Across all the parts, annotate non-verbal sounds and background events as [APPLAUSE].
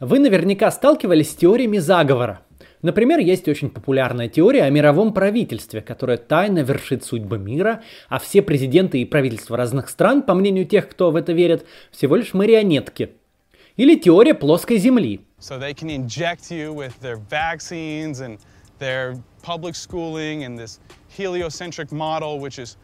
Вы наверняка сталкивались с теориями заговора. Например, есть очень популярная теория о мировом правительстве, которое тайно вершит судьбы мира, а все президенты и правительства разных стран, по мнению тех, кто в это верит, всего лишь марионетки. Или теория плоской земли. So they can inject you with their vaccines and their public schooling and this heliocentric model, which is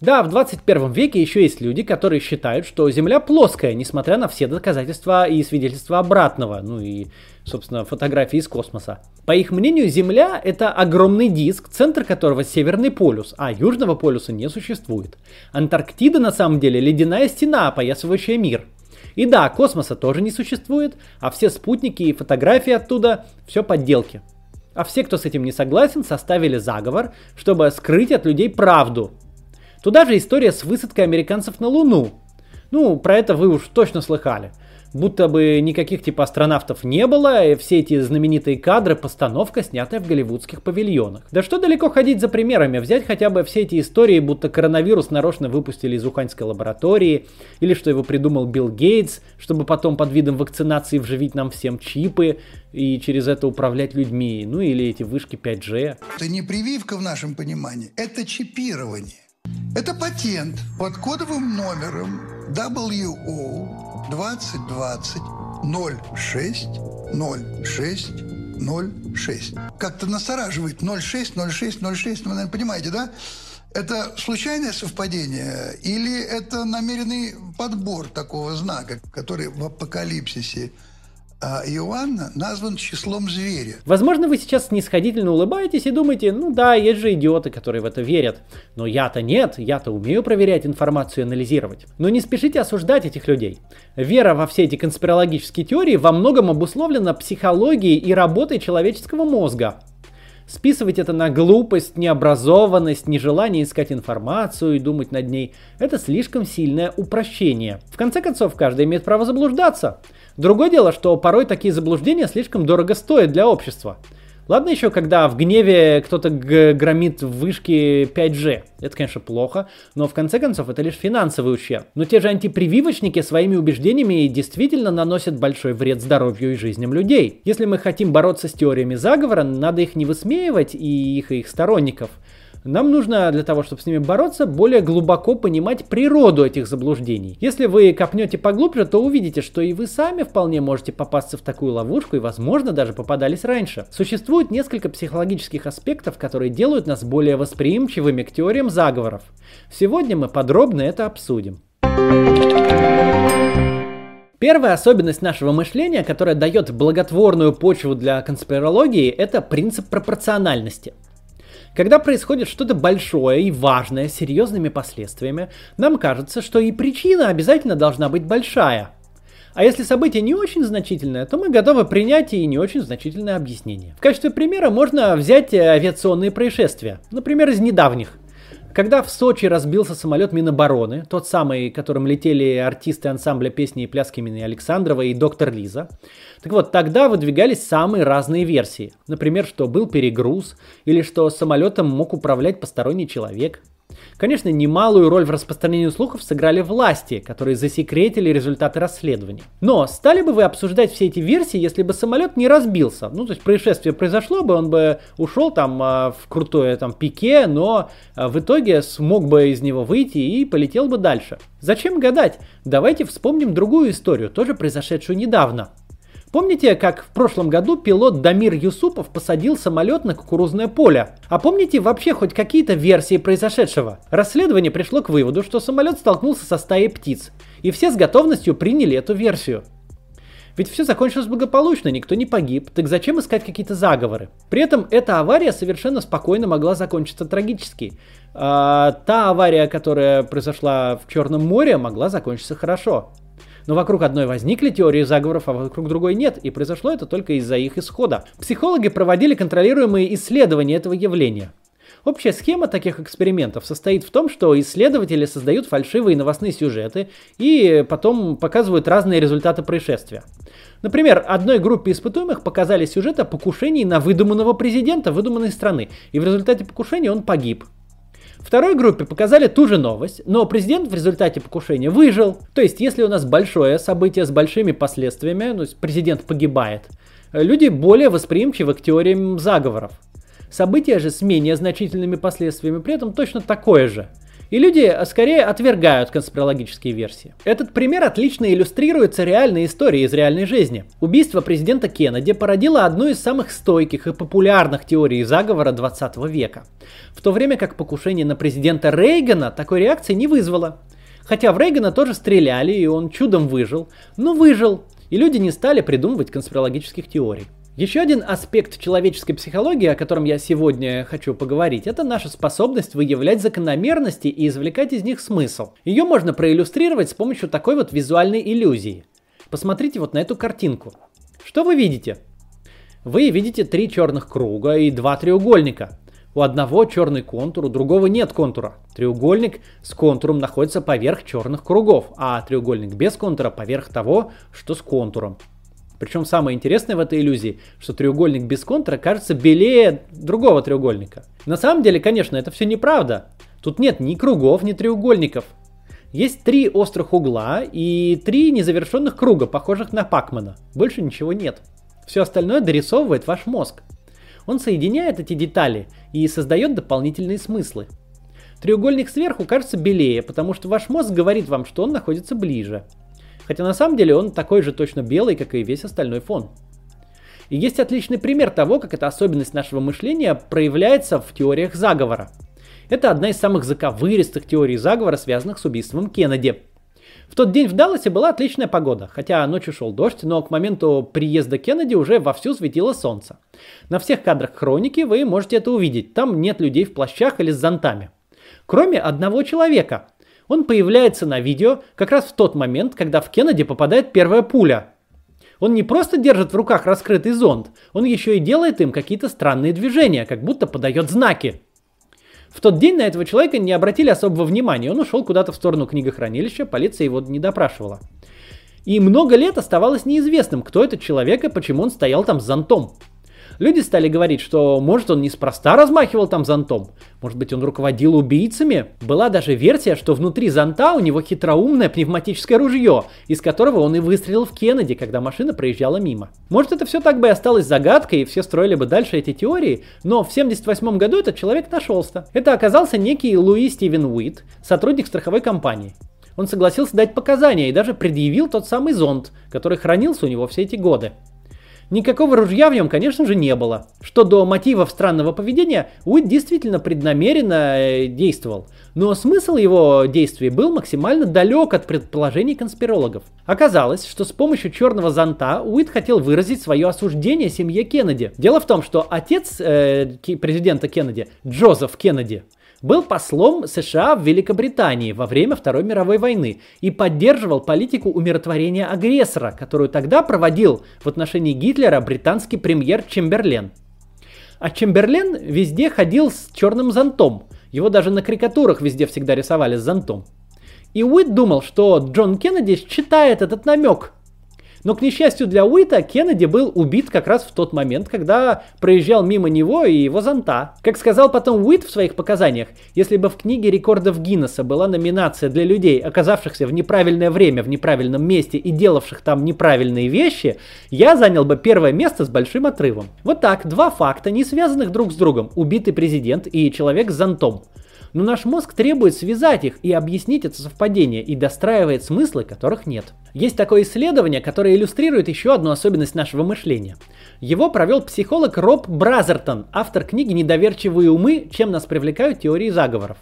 Да, в 21 веке еще есть люди, которые считают, что Земля плоская, несмотря на все доказательства и свидетельства обратного, ну и, собственно, фотографии из космоса. По их мнению, Земля — это огромный диск, центр которого Северный полюс, а Южного полюса не существует. Антарктида на самом деле ледяная стена, опоясывающая мир. И да, космоса тоже не существует, а все спутники и фотографии оттуда — все подделки. А все, кто с этим не согласен, составили заговор, чтобы скрыть от людей правду, Туда же история с высадкой американцев на Луну. Ну, про это вы уж точно слыхали. Будто бы никаких типа астронавтов не было, и все эти знаменитые кадры, постановка, снятая в голливудских павильонах. Да что далеко ходить за примерами, взять хотя бы все эти истории, будто коронавирус нарочно выпустили из уханьской лаборатории, или что его придумал Билл Гейтс, чтобы потом под видом вакцинации вживить нам всем чипы и через это управлять людьми, ну или эти вышки 5G. Это не прививка в нашем понимании, это чипирование. Это патент под кодовым номером WO 2020 06 06 06. Как-то настораживает 06 06 06, вы, наверное, понимаете, да? Это случайное совпадение или это намеренный подбор такого знака, который в апокалипсисе Иоанна назван числом зверя. Возможно, вы сейчас снисходительно улыбаетесь и думаете, ну да, есть же идиоты, которые в это верят. Но я-то нет, я-то умею проверять информацию и анализировать. Но не спешите осуждать этих людей. Вера во все эти конспирологические теории во многом обусловлена психологией и работой человеческого мозга. Списывать это на глупость, необразованность, нежелание искать информацию и думать над ней – это слишком сильное упрощение. В конце концов, каждый имеет право заблуждаться. Другое дело, что порой такие заблуждения слишком дорого стоят для общества. Ладно еще, когда в гневе кто-то громит в вышке 5G. Это, конечно, плохо, но в конце концов это лишь финансовый ущерб. Но те же антипрививочники своими убеждениями действительно наносят большой вред здоровью и жизням людей. Если мы хотим бороться с теориями заговора, надо их не высмеивать и их и их сторонников, нам нужно для того, чтобы с ними бороться, более глубоко понимать природу этих заблуждений. Если вы копнете поглубже, то увидите, что и вы сами вполне можете попасться в такую ловушку и, возможно, даже попадались раньше. Существует несколько психологических аспектов, которые делают нас более восприимчивыми к теориям заговоров. Сегодня мы подробно это обсудим. Первая особенность нашего мышления, которая дает благотворную почву для конспирологии, это принцип пропорциональности – когда происходит что-то большое и важное с серьезными последствиями, нам кажется, что и причина обязательно должна быть большая. А если событие не очень значительное, то мы готовы принять и не очень значительное объяснение. В качестве примера можно взять авиационные происшествия, например, из недавних. Когда в Сочи разбился самолет Минобороны, тот самый, которым летели артисты ансамбля песни и пляски имени Александрова и доктор Лиза, так вот, тогда выдвигались самые разные версии. Например, что был перегруз, или что самолетом мог управлять посторонний человек – Конечно, немалую роль в распространении слухов сыграли власти, которые засекретили результаты расследования. Но стали бы вы обсуждать все эти версии, если бы самолет не разбился? Ну, то есть происшествие произошло бы, он бы ушел там а, в крутое там пике, но а, в итоге смог бы из него выйти и полетел бы дальше. Зачем гадать? Давайте вспомним другую историю, тоже произошедшую недавно. Помните, как в прошлом году пилот Дамир Юсупов посадил самолет на кукурузное поле? А помните вообще хоть какие-то версии произошедшего? Расследование пришло к выводу, что самолет столкнулся со стаей птиц, и все с готовностью приняли эту версию. Ведь все закончилось благополучно, никто не погиб, так зачем искать какие-то заговоры? При этом эта авария совершенно спокойно могла закончиться трагически. А, та авария, которая произошла в Черном море, могла закончиться хорошо. Но вокруг одной возникли теории заговоров, а вокруг другой нет, и произошло это только из-за их исхода. Психологи проводили контролируемые исследования этого явления. Общая схема таких экспериментов состоит в том, что исследователи создают фальшивые новостные сюжеты и потом показывают разные результаты происшествия. Например, одной группе испытуемых показали сюжет о покушении на выдуманного президента выдуманной страны, и в результате покушения он погиб. Второй группе показали ту же новость, но президент в результате покушения выжил. То есть, если у нас большое событие с большими последствиями, есть президент погибает, люди более восприимчивы к теориям заговоров. Событие же с менее значительными последствиями при этом точно такое же – и люди скорее отвергают конспирологические версии. Этот пример отлично иллюстрируется реальной историей из реальной жизни. Убийство президента Кеннеди породило одну из самых стойких и популярных теорий заговора 20 века. В то время как покушение на президента Рейгана такой реакции не вызвало. Хотя в Рейгана тоже стреляли, и он чудом выжил. Но выжил, и люди не стали придумывать конспирологических теорий. Еще один аспект человеческой психологии, о котором я сегодня хочу поговорить, это наша способность выявлять закономерности и извлекать из них смысл. Ее можно проиллюстрировать с помощью такой вот визуальной иллюзии. Посмотрите вот на эту картинку. Что вы видите? Вы видите три черных круга и два треугольника. У одного черный контур, у другого нет контура. Треугольник с контуром находится поверх черных кругов, а треугольник без контура поверх того, что с контуром. Причем самое интересное в этой иллюзии, что треугольник без контура кажется белее другого треугольника. На самом деле, конечно, это все неправда. Тут нет ни кругов, ни треугольников. Есть три острых угла и три незавершенных круга, похожих на Пакмана. Больше ничего нет. Все остальное дорисовывает ваш мозг. Он соединяет эти детали и создает дополнительные смыслы. Треугольник сверху кажется белее, потому что ваш мозг говорит вам, что он находится ближе. Хотя на самом деле он такой же точно белый, как и весь остальной фон. И есть отличный пример того, как эта особенность нашего мышления проявляется в теориях заговора. Это одна из самых заковыристых теорий заговора, связанных с убийством Кеннеди. В тот день в Далласе была отличная погода, хотя ночью шел дождь, но к моменту приезда Кеннеди уже вовсю светило солнце. На всех кадрах хроники вы можете это увидеть, там нет людей в плащах или с зонтами. Кроме одного человека, он появляется на видео как раз в тот момент, когда в Кеннеди попадает первая пуля. Он не просто держит в руках раскрытый зонд, он еще и делает им какие-то странные движения, как будто подает знаки. В тот день на этого человека не обратили особого внимания, он ушел куда-то в сторону книгохранилища, полиция его не допрашивала. И много лет оставалось неизвестным, кто этот человек и почему он стоял там с зонтом. Люди стали говорить, что может он неспроста размахивал там зонтом, может быть он руководил убийцами. Была даже версия, что внутри зонта у него хитроумное пневматическое ружье, из которого он и выстрелил в Кеннеди, когда машина проезжала мимо. Может это все так бы и осталось загадкой, и все строили бы дальше эти теории, но в 78 году этот человек нашелся. Это оказался некий Луи Стивен Уит, сотрудник страховой компании. Он согласился дать показания и даже предъявил тот самый зонт, который хранился у него все эти годы. Никакого ружья в нем, конечно же, не было. Что до мотивов странного поведения, Уит действительно преднамеренно э, действовал. Но смысл его действий был максимально далек от предположений конспирологов. Оказалось, что с помощью черного зонта Уит хотел выразить свое осуждение семье Кеннеди. Дело в том, что отец э, президента Кеннеди, Джозеф Кеннеди, был послом США в Великобритании во время Второй мировой войны и поддерживал политику умиротворения агрессора, которую тогда проводил в отношении Гитлера британский премьер Чемберлен. А Чемберлен везде ходил с черным зонтом. Его даже на карикатурах везде всегда рисовали с зонтом. И Уит думал, что Джон Кеннеди считает этот намек но, к несчастью для Уита, Кеннеди был убит как раз в тот момент, когда проезжал мимо него и его зонта. Как сказал потом Уит в своих показаниях, если бы в книге рекордов Гиннесса была номинация для людей, оказавшихся в неправильное время в неправильном месте и делавших там неправильные вещи, я занял бы первое место с большим отрывом. Вот так, два факта, не связанных друг с другом. Убитый президент и человек с зонтом. Но наш мозг требует связать их и объяснить это совпадение и достраивает смыслы, которых нет. Есть такое исследование, которое иллюстрирует еще одну особенность нашего мышления. Его провел психолог Роб Бразертон, автор книги «Недоверчивые умы. Чем нас привлекают теории заговоров».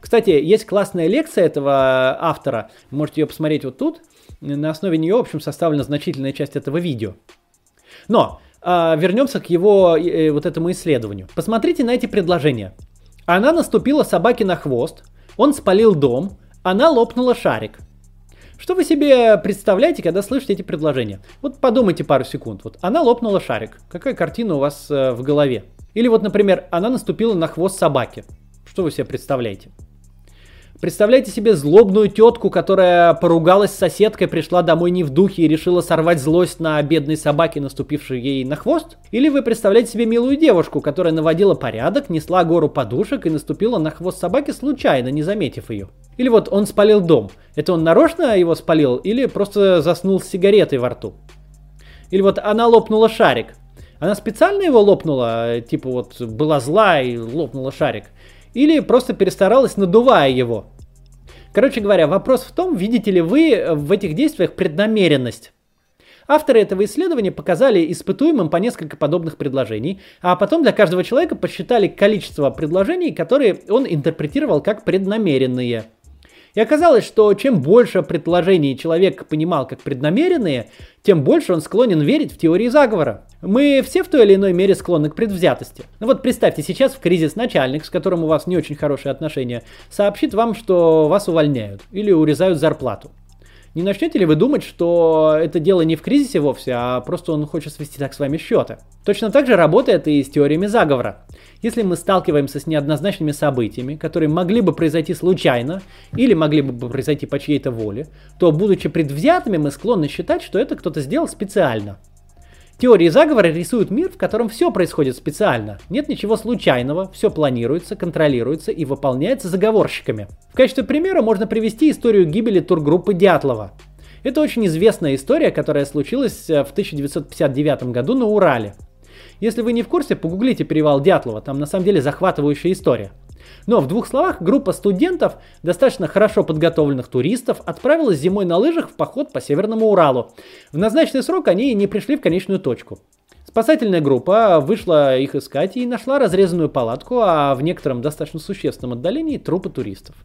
Кстати, есть классная лекция этого автора, можете ее посмотреть вот тут. На основе нее, в общем, составлена значительная часть этого видео. Но а, вернемся к его э, вот этому исследованию. Посмотрите на эти предложения. Она наступила собаке на хвост, он спалил дом, она лопнула шарик. Что вы себе представляете, когда слышите эти предложения? Вот подумайте пару секунд. Вот она лопнула шарик. Какая картина у вас э, в голове? Или вот, например, она наступила на хвост собаки. Что вы себе представляете? Представляете себе злобную тетку, которая поругалась с соседкой, пришла домой не в духе и решила сорвать злость на бедной собаке, наступившей ей на хвост? Или вы представляете себе милую девушку, которая наводила порядок, несла гору подушек и наступила на хвост собаки случайно, не заметив ее? Или вот он спалил дом. Это он нарочно его спалил или просто заснул с сигаретой во рту? Или вот она лопнула шарик. Она специально его лопнула, типа вот была зла и лопнула шарик. Или просто перестаралась, надувая его. Короче говоря, вопрос в том, видите ли вы в этих действиях преднамеренность. Авторы этого исследования показали испытуемым по несколько подобных предложений, а потом для каждого человека посчитали количество предложений, которые он интерпретировал как преднамеренные. И оказалось, что чем больше предложений человек понимал как преднамеренные, тем больше он склонен верить в теории заговора. Мы все в той или иной мере склонны к предвзятости. Ну вот представьте, сейчас в кризис начальник, с которым у вас не очень хорошие отношения, сообщит вам, что вас увольняют или урезают зарплату. Не начнете ли вы думать, что это дело не в кризисе вовсе, а просто он хочет свести так с вами счеты? Точно так же работает и с теориями заговора. Если мы сталкиваемся с неоднозначными событиями, которые могли бы произойти случайно или могли бы произойти по чьей-то воле, то, будучи предвзятыми, мы склонны считать, что это кто-то сделал специально – Теории заговора рисуют мир, в котором все происходит специально. Нет ничего случайного, все планируется, контролируется и выполняется заговорщиками. В качестве примера можно привести историю гибели тургруппы Дятлова. Это очень известная история, которая случилась э, в 1959 году на Урале. Если вы не в курсе, погуглите перевал Дятлова, там на самом деле захватывающая история. Но в двух словах, группа студентов, достаточно хорошо подготовленных туристов, отправилась зимой на лыжах в поход по Северному Уралу. В назначенный срок они не пришли в конечную точку. Спасательная группа вышла их искать и нашла разрезанную палатку, а в некотором достаточно существенном отдалении трупы туристов.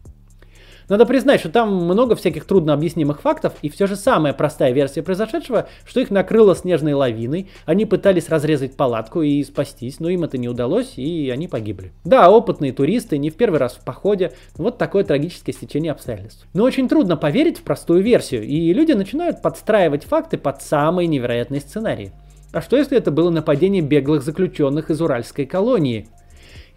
Надо признать, что там много всяких трудно объяснимых фактов, и все же самая простая версия произошедшего, что их накрыло снежной лавиной, они пытались разрезать палатку и спастись, но им это не удалось, и они погибли. Да, опытные туристы, не в первый раз в походе, вот такое трагическое стечение обстоятельств. Но очень трудно поверить в простую версию, и люди начинают подстраивать факты под самые невероятные сценарии. А что если это было нападение беглых заключенных из уральской колонии?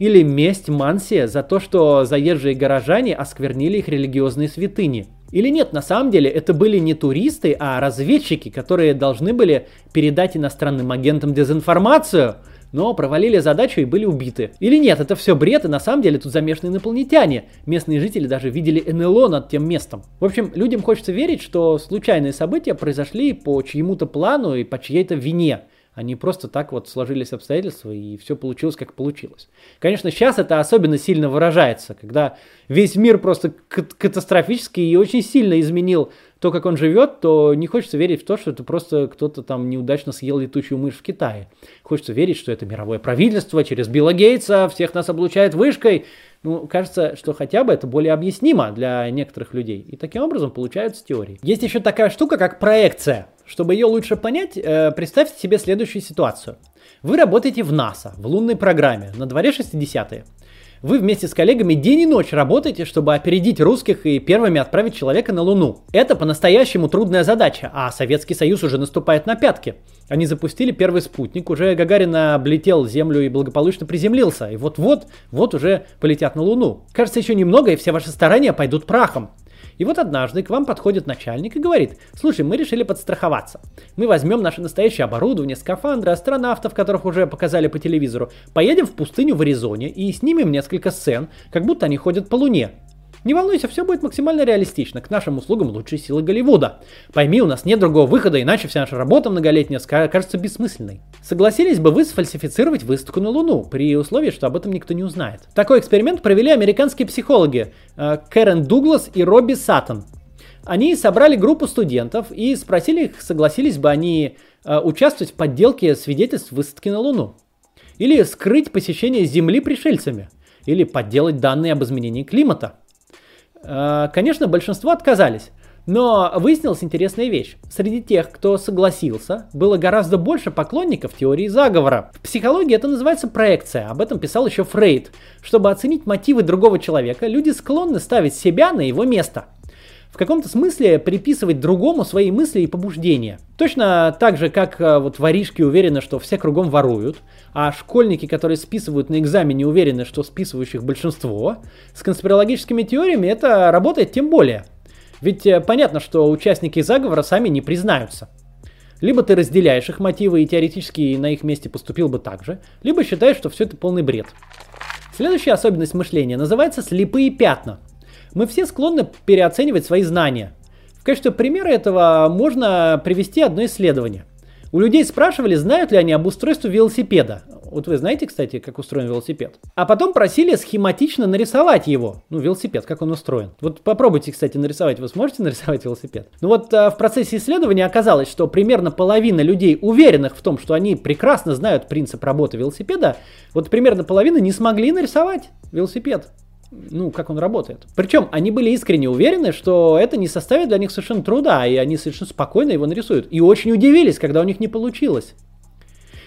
Или месть Мансия за то, что заезжие горожане осквернили их религиозные святыни. Или нет, на самом деле это были не туристы, а разведчики, которые должны были передать иностранным агентам дезинформацию, но провалили задачу и были убиты. Или нет, это все бред, и на самом деле тут замешаны инопланетяне. Местные жители даже видели НЛО над тем местом. В общем, людям хочется верить, что случайные события произошли по чьему-то плану и по чьей-то вине. Они просто так вот сложились обстоятельства, и все получилось, как получилось. Конечно, сейчас это особенно сильно выражается, когда весь мир просто катастрофически и очень сильно изменил то, как он живет, то не хочется верить в то, что это просто кто-то там неудачно съел летучую мышь в Китае. Хочется верить, что это мировое правительство через Билла Гейтса всех нас облучает вышкой. Ну, кажется, что хотя бы это более объяснимо для некоторых людей. И таким образом получаются теории. Есть еще такая штука, как проекция. Чтобы ее лучше понять, э, представьте себе следующую ситуацию. Вы работаете в НАСА, в лунной программе, на дворе 60-е. Вы вместе с коллегами день и ночь работаете, чтобы опередить русских и первыми отправить человека на Луну. Это по-настоящему трудная задача, а Советский Союз уже наступает на пятки. Они запустили первый спутник, уже Гагарин облетел Землю и благополучно приземлился. И вот-вот, вот уже полетят на Луну. Кажется, еще немного, и все ваши старания пойдут прахом. И вот однажды к вам подходит начальник и говорит, слушай, мы решили подстраховаться. Мы возьмем наше настоящее оборудование, скафандры, астронавтов, которых уже показали по телевизору, поедем в пустыню в Аризоне и снимем несколько сцен, как будто они ходят по Луне. Не волнуйся, все будет максимально реалистично. К нашим услугам лучшие силы Голливуда. Пойми, у нас нет другого выхода, иначе вся наша работа многолетняя кажется бессмысленной. Согласились бы вы сфальсифицировать выставку на Луну, при условии, что об этом никто не узнает? Такой эксперимент провели американские психологи э, Кэрен Дуглас и Робби Саттон. Они собрали группу студентов и спросили их, согласились бы они э, участвовать в подделке свидетельств высадки на Луну. Или скрыть посещение Земли пришельцами. Или подделать данные об изменении климата. Э, конечно, большинство отказались. Но выяснилась интересная вещь. Среди тех, кто согласился, было гораздо больше поклонников теории заговора. В психологии это называется проекция, об этом писал еще Фрейд. Чтобы оценить мотивы другого человека, люди склонны ставить себя на его место. В каком-то смысле приписывать другому свои мысли и побуждения. Точно так же, как э, вот воришки уверены, что все кругом воруют, а школьники, которые списывают на экзамене, уверены, что списывающих большинство, с конспирологическими теориями это работает тем более. Ведь э, понятно, что участники заговора сами не признаются. Либо ты разделяешь их мотивы и теоретически на их месте поступил бы так же, либо считаешь, что все это полный бред. Следующая особенность мышления называется слепые пятна. Мы все склонны переоценивать свои знания. В качестве примера этого можно привести одно исследование. У людей спрашивали, знают ли они об устройстве велосипеда. Вот вы знаете, кстати, как устроен велосипед. А потом просили схематично нарисовать его. Ну, велосипед, как он устроен. Вот попробуйте, кстати, нарисовать. Вы сможете [LAUGHS] нарисовать велосипед? Ну вот а, в процессе исследования оказалось, что примерно половина людей, уверенных в том, что они прекрасно знают принцип работы велосипеда, вот примерно половина не смогли нарисовать велосипед ну, как он работает. Причем они были искренне уверены, что это не составит для них совершенно труда, и они совершенно спокойно его нарисуют. И очень удивились, когда у них не получилось.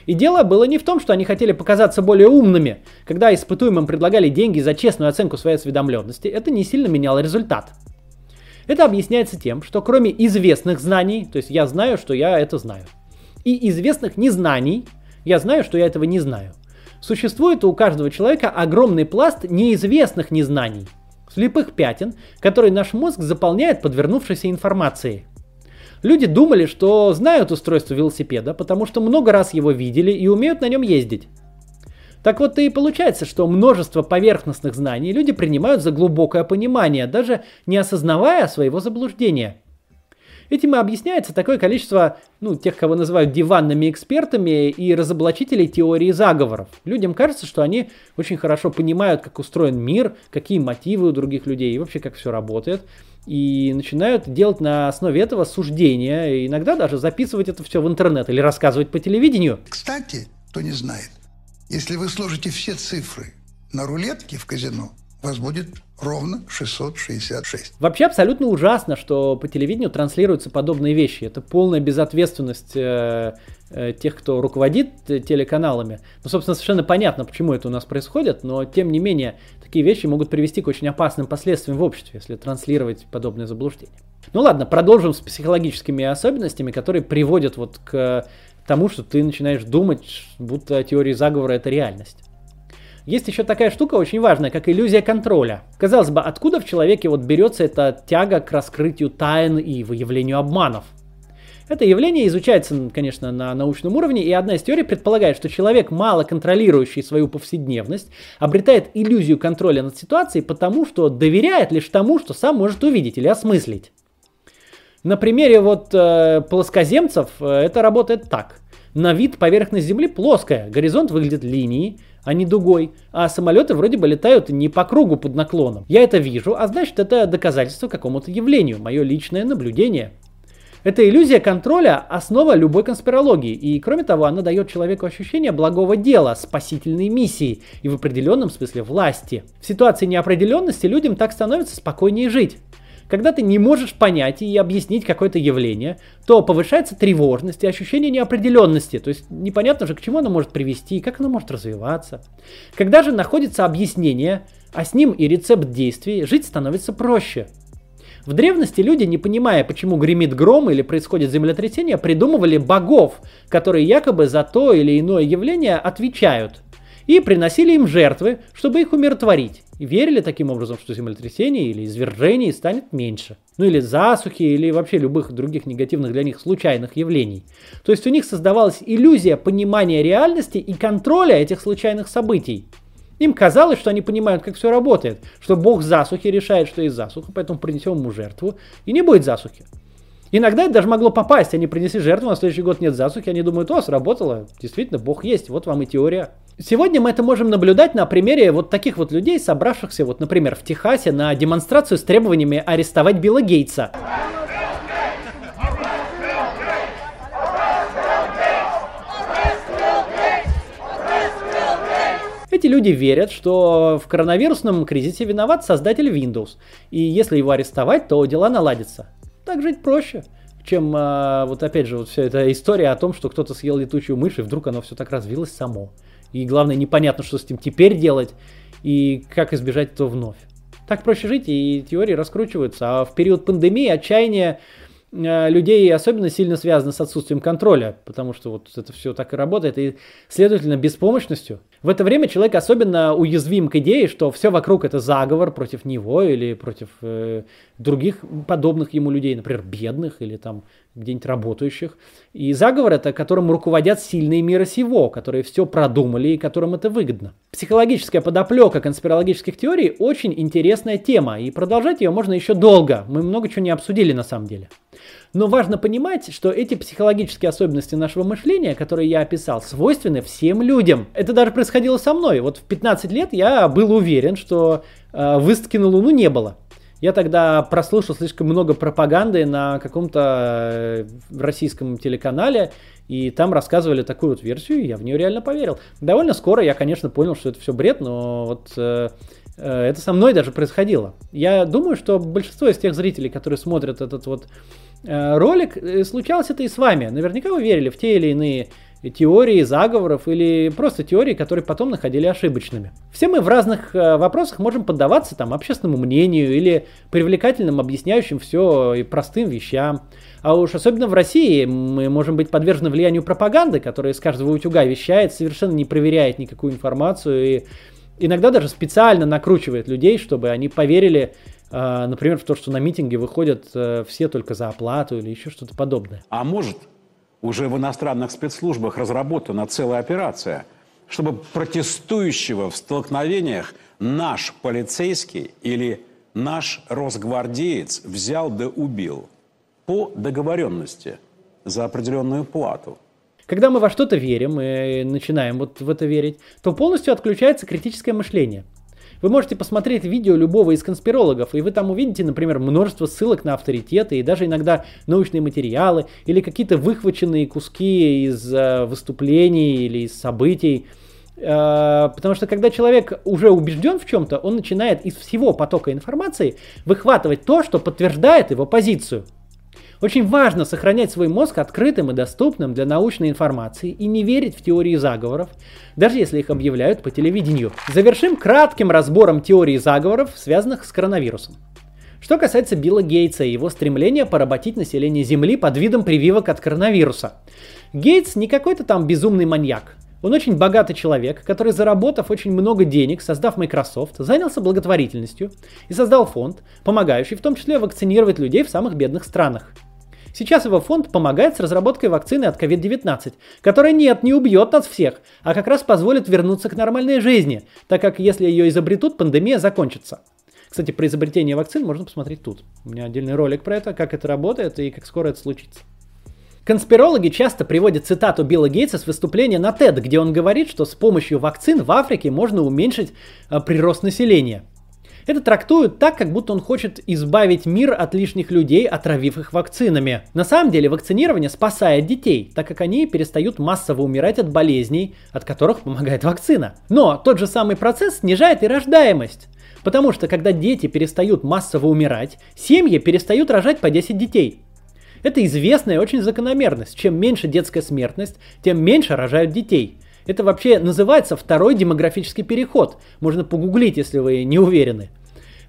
И дело было не в том, что они хотели показаться более умными. Когда испытуемым предлагали деньги за честную оценку своей осведомленности, это не сильно меняло результат. Это объясняется тем, что кроме известных знаний, то есть я знаю, что я это знаю, и известных незнаний, я знаю, что я этого не знаю, Существует у каждого человека огромный пласт неизвестных незнаний, слепых пятен, которые наш мозг заполняет подвернувшейся информацией. Люди думали, что знают устройство велосипеда, потому что много раз его видели и умеют на нем ездить. Так вот и получается, что множество поверхностных знаний люди принимают за глубокое понимание, даже не осознавая своего заблуждения – Этим и объясняется такое количество, ну, тех, кого называют диванными экспертами и разоблачителей теории заговоров. Людям кажется, что они очень хорошо понимают, как устроен мир, какие мотивы у других людей и вообще как все работает. И начинают делать на основе этого суждения, иногда даже записывать это все в интернет или рассказывать по телевидению. Кстати, кто не знает, если вы сложите все цифры на рулетке в казино, вас будет ровно 666. Вообще абсолютно ужасно, что по телевидению транслируются подобные вещи. Это полная безответственность э, э, тех, кто руководит телеканалами. Ну, собственно, совершенно понятно, почему это у нас происходит, но тем не менее такие вещи могут привести к очень опасным последствиям в обществе, если транслировать подобные заблуждения. Ну ладно, продолжим с психологическими особенностями, которые приводят вот к тому, что ты начинаешь думать, будто теория заговора это реальность. Есть еще такая штука очень важная, как иллюзия контроля. Казалось бы, откуда в человеке вот берется эта тяга к раскрытию тайн и выявлению обманов? Это явление изучается, конечно, на научном уровне, и одна из теорий предполагает, что человек, мало контролирующий свою повседневность, обретает иллюзию контроля над ситуацией, потому что доверяет лишь тому, что сам может увидеть или осмыслить. На примере вот э, плоскоземцев э, это работает так. На вид поверхность Земли плоская, горизонт выглядит линией, а не дугой. А самолеты вроде бы летают не по кругу под наклоном. Я это вижу, а значит это доказательство какому-то явлению, мое личное наблюдение. Эта иллюзия контроля – основа любой конспирологии, и кроме того, она дает человеку ощущение благого дела, спасительной миссии и в определенном смысле власти. В ситуации неопределенности людям так становится спокойнее жить. Когда ты не можешь понять и объяснить какое-то явление, то повышается тревожность и ощущение неопределенности. То есть непонятно же, к чему оно может привести, как оно может развиваться. Когда же находится объяснение, а с ним и рецепт действий, жить становится проще. В древности люди, не понимая, почему гремит гром или происходит землетрясение, придумывали богов, которые якобы за то или иное явление отвечают и приносили им жертвы, чтобы их умиротворить. И верили таким образом, что землетрясений или извержений станет меньше. Ну или засухи, или вообще любых других негативных для них случайных явлений. То есть у них создавалась иллюзия понимания реальности и контроля этих случайных событий. Им казалось, что они понимают, как все работает, что бог засухи решает, что есть засуха, поэтому принесем ему жертву, и не будет засухи. Иногда это даже могло попасть, они принесли жертву, на следующий год нет засухи, они думают, о, сработало, действительно, Бог есть, вот вам и теория. Сегодня мы это можем наблюдать на примере вот таких вот людей, собравшихся, вот, например, в Техасе на демонстрацию с требованиями арестовать Билла Гейтса. Эти люди верят, что в коронавирусном кризисе виноват создатель Windows, и если его арестовать, то дела наладятся так жить проще чем а, вот опять же вот вся эта история о том, что кто-то съел летучую мышь и вдруг оно все так развилось само. И главное непонятно, что с этим теперь делать и как избежать этого вновь. Так проще жить, и теории раскручиваются. А в период пандемии отчаяние Э, людей особенно сильно связано с отсутствием контроля, потому что вот это все так и работает, и, следовательно, беспомощностью. В это время человек особенно уязвим к идее, что все вокруг это заговор против него или против э, других подобных ему людей, например, бедных или там где-нибудь работающих. И заговор это, которым руководят сильные мира сего, которые все продумали и которым это выгодно. Психологическая подоплека конспирологических теорий очень интересная тема, и продолжать ее можно еще долго. Мы много чего не обсудили на самом деле. Но важно понимать, что эти психологические особенности нашего мышления, которые я описал, свойственны всем людям. Это даже происходило со мной. Вот в 15 лет я был уверен, что э, выставки на Луну не было. Я тогда прослушал слишком много пропаганды на каком-то э, российском телеканале, и там рассказывали такую вот версию, и я в нее реально поверил. Довольно скоро я, конечно, понял, что это все бред, но вот э, э, это со мной даже происходило. Я думаю, что большинство из тех зрителей, которые смотрят этот вот э, ролик, э, случалось это и с вами. Наверняка вы верили в те или иные теории заговоров или просто теории, которые потом находили ошибочными. Все мы в разных э, вопросах можем поддаваться там общественному мнению или привлекательным объясняющим все и простым вещам. А уж особенно в России мы можем быть подвержены влиянию пропаганды, которая из каждого утюга вещает, совершенно не проверяет никакую информацию и иногда даже специально накручивает людей, чтобы они поверили, э, например, в то, что на митинге выходят э, все только за оплату или еще что-то подобное. А может уже в иностранных спецслужбах разработана целая операция, чтобы протестующего в столкновениях наш полицейский или наш росгвардеец взял да убил по договоренности за определенную плату. Когда мы во что-то верим и начинаем вот в это верить, то полностью отключается критическое мышление – вы можете посмотреть видео любого из конспирологов, и вы там увидите, например, множество ссылок на авторитеты и даже иногда научные материалы или какие-то выхваченные куски из э, выступлений или из событий. Э, потому что когда человек уже убежден в чем-то, он начинает из всего потока информации выхватывать то, что подтверждает его позицию. Очень важно сохранять свой мозг открытым и доступным для научной информации и не верить в теории заговоров, даже если их объявляют по телевидению. Завершим кратким разбором теории заговоров, связанных с коронавирусом. Что касается Билла Гейтса и его стремления поработить население Земли под видом прививок от коронавируса. Гейтс не какой-то там безумный маньяк. Он очень богатый человек, который, заработав очень много денег, создав Microsoft, занялся благотворительностью и создал фонд, помогающий в том числе вакцинировать людей в самых бедных странах. Сейчас его фонд помогает с разработкой вакцины от COVID-19, которая нет, не убьет нас всех, а как раз позволит вернуться к нормальной жизни, так как если ее изобретут, пандемия закончится. Кстати, про изобретение вакцин можно посмотреть тут. У меня отдельный ролик про это, как это работает и как скоро это случится. Конспирологи часто приводят цитату Билла Гейтса с выступления на TED, где он говорит, что с помощью вакцин в Африке можно уменьшить э, прирост населения. Это трактуют так, как будто он хочет избавить мир от лишних людей, отравив их вакцинами. На самом деле вакцинирование спасает детей, так как они перестают массово умирать от болезней, от которых помогает вакцина. Но тот же самый процесс снижает и рождаемость. Потому что когда дети перестают массово умирать, семьи перестают рожать по 10 детей. Это известная очень закономерность. Чем меньше детская смертность, тем меньше рожают детей. Это вообще называется второй демографический переход. Можно погуглить, если вы не уверены.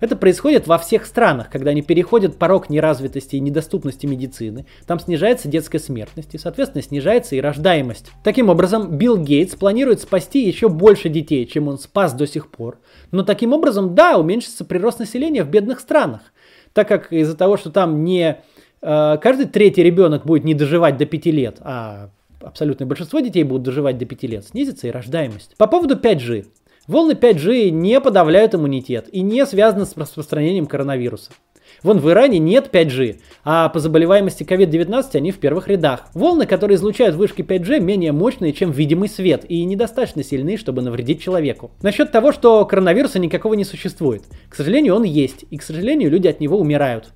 Это происходит во всех странах, когда они переходят порог неразвитости и недоступности медицины. Там снижается детская смертность и, соответственно, снижается и рождаемость. Таким образом, Билл Гейтс планирует спасти еще больше детей, чем он спас до сих пор. Но таким образом, да, уменьшится прирост населения в бедных странах. Так как из-за того, что там не каждый третий ребенок будет не доживать до 5 лет, а абсолютное большинство детей будут доживать до 5 лет, снизится и рождаемость. По поводу 5G. Волны 5G не подавляют иммунитет и не связаны с распространением коронавируса. Вон в Иране нет 5G, а по заболеваемости COVID-19 они в первых рядах. Волны, которые излучают вышки 5G, менее мощные, чем видимый свет, и недостаточно сильны, чтобы навредить человеку. Насчет того, что коронавируса никакого не существует. К сожалению, он есть, и, к сожалению, люди от него умирают.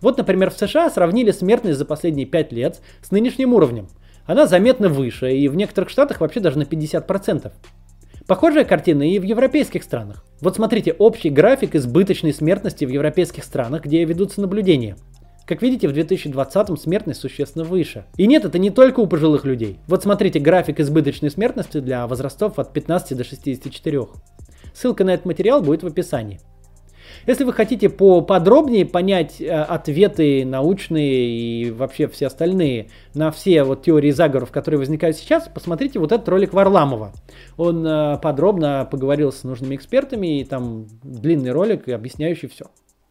Вот, например, в США сравнили смертность за последние 5 лет с нынешним уровнем. Она заметно выше, и в некоторых штатах вообще даже на 50%. Похожая картина и в европейских странах. Вот смотрите, общий график избыточной смертности в европейских странах, где ведутся наблюдения. Как видите, в 2020-м смертность существенно выше. И нет, это не только у пожилых людей. Вот смотрите график избыточной смертности для возрастов от 15 до 64. Ссылка на этот материал будет в описании. Если вы хотите поподробнее понять э, ответы научные и вообще все остальные на все вот теории заговоров, которые возникают сейчас, посмотрите вот этот ролик Варламова. Он э, подробно поговорил с нужными экспертами, и там длинный ролик, объясняющий все.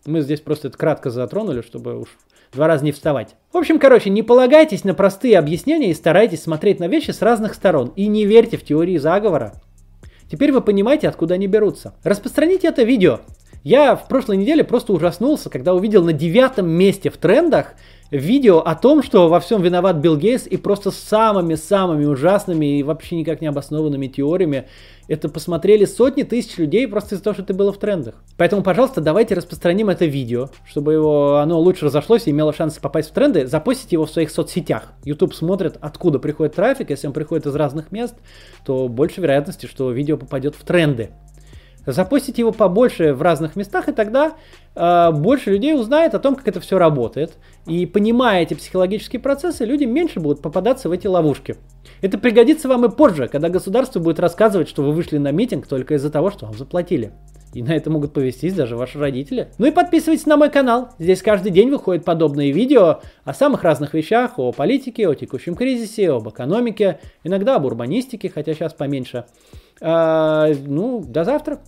Мы здесь просто это кратко затронули, чтобы уж два раза не вставать. В общем, короче, не полагайтесь на простые объяснения и старайтесь смотреть на вещи с разных сторон. И не верьте в теории заговора. Теперь вы понимаете, откуда они берутся. Распространите это видео. Я в прошлой неделе просто ужаснулся, когда увидел на девятом месте в трендах видео о том, что во всем виноват Билл Гейтс и просто самыми-самыми ужасными и вообще никак не обоснованными теориями это посмотрели сотни тысяч людей просто из-за того, что это было в трендах. Поэтому, пожалуйста, давайте распространим это видео, чтобы его, оно лучше разошлось и имело шанс попасть в тренды. Запостите его в своих соцсетях. YouTube смотрит, откуда приходит трафик. Если он приходит из разных мест, то больше вероятности, что видео попадет в тренды. Запустите его побольше в разных местах, и тогда э, больше людей узнает о том, как это все работает. И понимая эти психологические процессы, люди меньше будут попадаться в эти ловушки. Это пригодится вам и позже, когда государство будет рассказывать, что вы вышли на митинг только из-за того, что вам заплатили. И на это могут повестись даже ваши родители. Ну и подписывайтесь на мой канал. Здесь каждый день выходят подобные видео о самых разных вещах, о политике, о текущем кризисе, об экономике, иногда об урбанистике, хотя сейчас поменьше. А, ну, до завтра.